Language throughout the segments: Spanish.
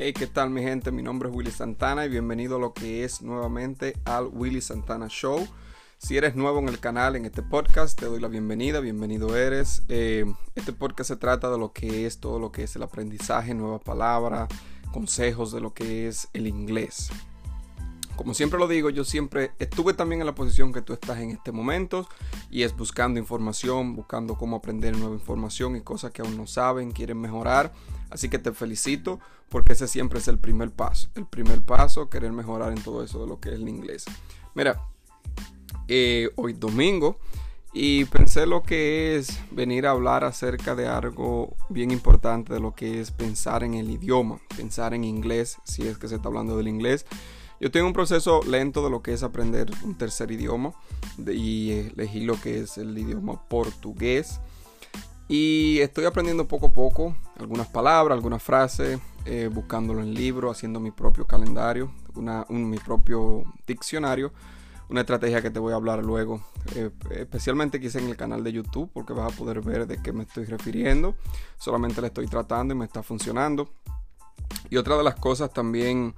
Hey, ¿qué tal mi gente? Mi nombre es Willy Santana y bienvenido a lo que es nuevamente al Willy Santana Show. Si eres nuevo en el canal, en este podcast, te doy la bienvenida, bienvenido eres. Eh, este podcast se trata de lo que es todo lo que es el aprendizaje, nueva palabra, consejos de lo que es el inglés. Como siempre lo digo, yo siempre estuve también en la posición que tú estás en este momento y es buscando información, buscando cómo aprender nueva información y cosas que aún no saben, quieren mejorar. Así que te felicito porque ese siempre es el primer paso. El primer paso, querer mejorar en todo eso de lo que es el inglés. Mira, eh, hoy domingo y pensé lo que es venir a hablar acerca de algo bien importante de lo que es pensar en el idioma, pensar en inglés, si es que se está hablando del inglés. Yo tengo un proceso lento de lo que es aprender un tercer idioma y elegí lo que es el idioma portugués. Y estoy aprendiendo poco a poco algunas palabras, algunas frases, eh, buscándolo en libros, haciendo mi propio calendario, mi propio diccionario. Una estrategia que te voy a hablar luego, eh, especialmente quizá en el canal de YouTube, porque vas a poder ver de qué me estoy refiriendo. Solamente le estoy tratando y me está funcionando. Y otra de las cosas también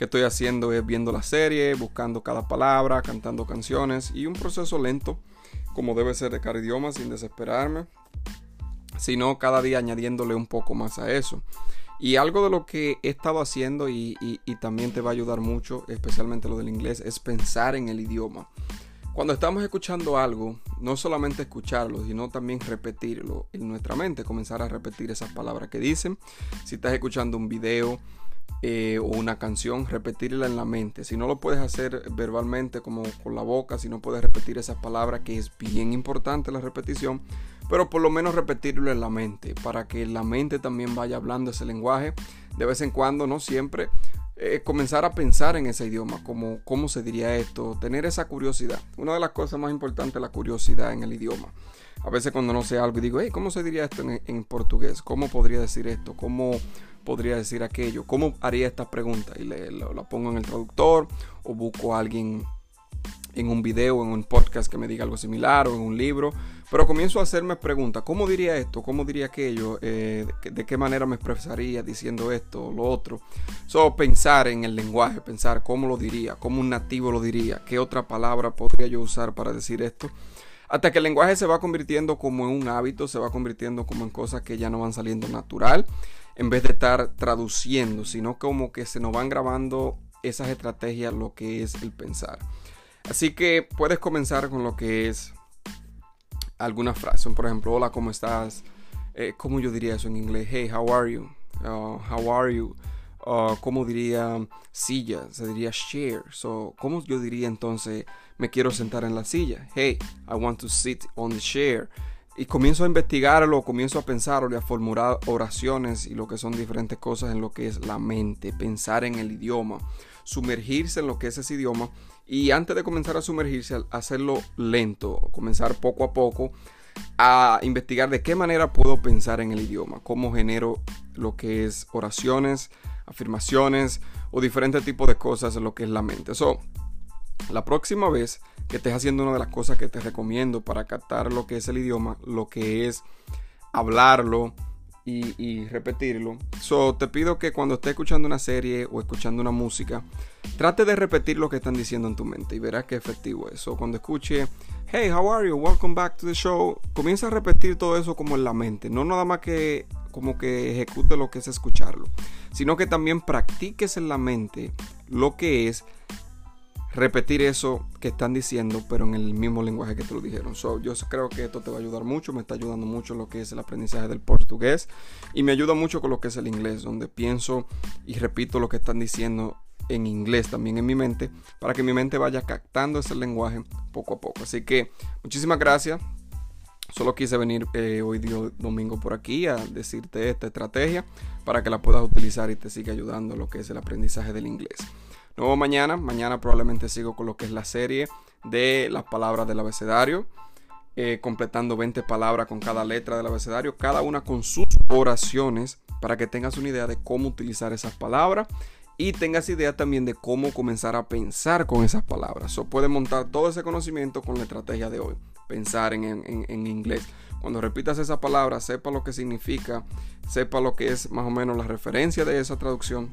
que estoy haciendo es viendo la serie, buscando cada palabra, cantando canciones y un proceso lento, como debe ser de cada idioma, sin desesperarme, sino cada día añadiéndole un poco más a eso. Y algo de lo que he estado haciendo y, y, también te va a ayudar mucho, especialmente lo del inglés, es pensar en el idioma. Cuando estamos escuchando algo, no solamente escucharlo, sino también repetirlo en nuestra mente, comenzar a repetir esas palabras que dicen. Si estás escuchando un video, eh, o una canción, repetirla en la mente. Si no lo puedes hacer verbalmente como con la boca, si no puedes repetir esas palabras, que es bien importante la repetición, pero por lo menos repetirlo en la mente, para que la mente también vaya hablando ese lenguaje. De vez en cuando, no siempre, eh, comenzar a pensar en ese idioma, como cómo se diría esto, tener esa curiosidad. Una de las cosas más importantes es la curiosidad en el idioma. A veces cuando no sé algo y digo, hey, ¿cómo se diría esto en, en portugués? ¿Cómo podría decir esto? ¿Cómo podría decir aquello? ¿Cómo haría esta pregunta? Y le, la pongo en el traductor o busco a alguien en un video, en un podcast que me diga algo similar o en un libro. Pero comienzo a hacerme preguntas. ¿Cómo diría esto? ¿Cómo diría aquello? Eh, de, qué manera me expresaría diciendo esto o lo otro? Solo pensar en el lenguaje, pensar cómo lo diría, cómo un nativo lo diría, qué otra palabra podría yo usar para decir esto. Hasta que el lenguaje se va convirtiendo como en un hábito, se va convirtiendo como en cosas que ya no van saliendo natural en vez de estar traduciendo, sino como que se nos van grabando esas estrategias, lo que es el pensar. Así que puedes comenzar con lo que es alguna frase, por ejemplo, hola, ¿cómo estás? Eh, ¿Cómo yo diría eso en inglés? Hey, how are you? Uh, how are you? Uh, ¿Cómo diría silla? Se diría chair. So, ¿Cómo yo diría entonces me quiero sentar en la silla? Hey, I want to sit on the chair y comienzo a investigarlo, comienzo a pensarlo y a formular oraciones y lo que son diferentes cosas en lo que es la mente, pensar en el idioma, sumergirse en lo que es ese idioma y antes de comenzar a sumergirse, hacerlo lento, comenzar poco a poco a investigar de qué manera puedo pensar en el idioma, cómo genero lo que es oraciones, afirmaciones o diferentes tipos de cosas en lo que es la mente. So, la próxima vez que estés haciendo una de las cosas que te recomiendo para captar lo que es el idioma, lo que es hablarlo y, repetirlo. So, te pido que cuando estés escuchando una serie o escuchando una música, trate de repetir lo que están diciendo en tu mente y verás qué efectivo es. So, cuando escuche, hey, how are you? Welcome back to the show. Comienza a repetir todo eso como en la mente. No nada más que como que ejecute lo que es escucharlo, sino que también practiques en la mente lo que es repetir eso que están diciendo, pero en el mismo lenguaje que te lo dijeron. So, yo creo que esto te va a ayudar mucho, me está ayudando mucho lo que es el aprendizaje del portugués y me ayuda mucho con lo que es el inglés, donde pienso y repito lo que están diciendo en inglés también en mi mente, para que mi mente vaya captando ese lenguaje poco a poco. Así que muchísimas gracias. Solo quise venir eh, hoy día domingo por aquí a decirte esta estrategia para que la puedas utilizar y te siga ayudando lo que es el aprendizaje del inglés. Nuevo mañana, mañana probablemente sigo con lo que es la serie de las palabras del abecedario, eh, completando 20 palabras con cada letra del abecedario, cada una con sus oraciones, para que tengas una idea de cómo utilizar esas palabras y tengas idea también de cómo comenzar a pensar con esas palabras. O puedes montar todo ese conocimiento con la estrategia de hoy. Pensar en, en inglés. Cuando repitas esa palabra, sepa lo que significa, sepa lo que es más o menos la referencia de esa traducción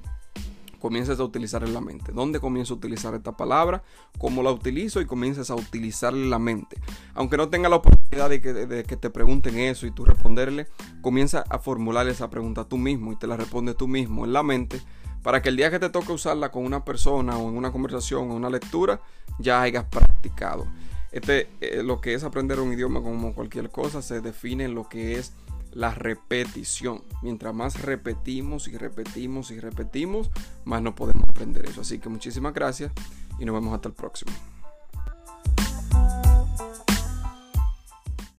comiences a utilizar en la mente. ¿Dónde comienzo a utilizar esta palabra? ¿Cómo la utilizo? Y comiences a utilizarla en la mente. Aunque no tenga la oportunidad de que, te pregunten eso y tú responderle, comienza a formular esa pregunta tú mismo y te la respondes tú mismo en la mente para que el día que te toque usarla con una persona o en una conversación o una lectura, ya hayas practicado. Este, eh, lo que es aprender un idioma como cualquier cosa se define en lo que es la repetición. Mientras más repetimos y repetimos y repetimos, más no podemos aprender eso. Así que muchísimas gracias y nos vemos hasta el próximo.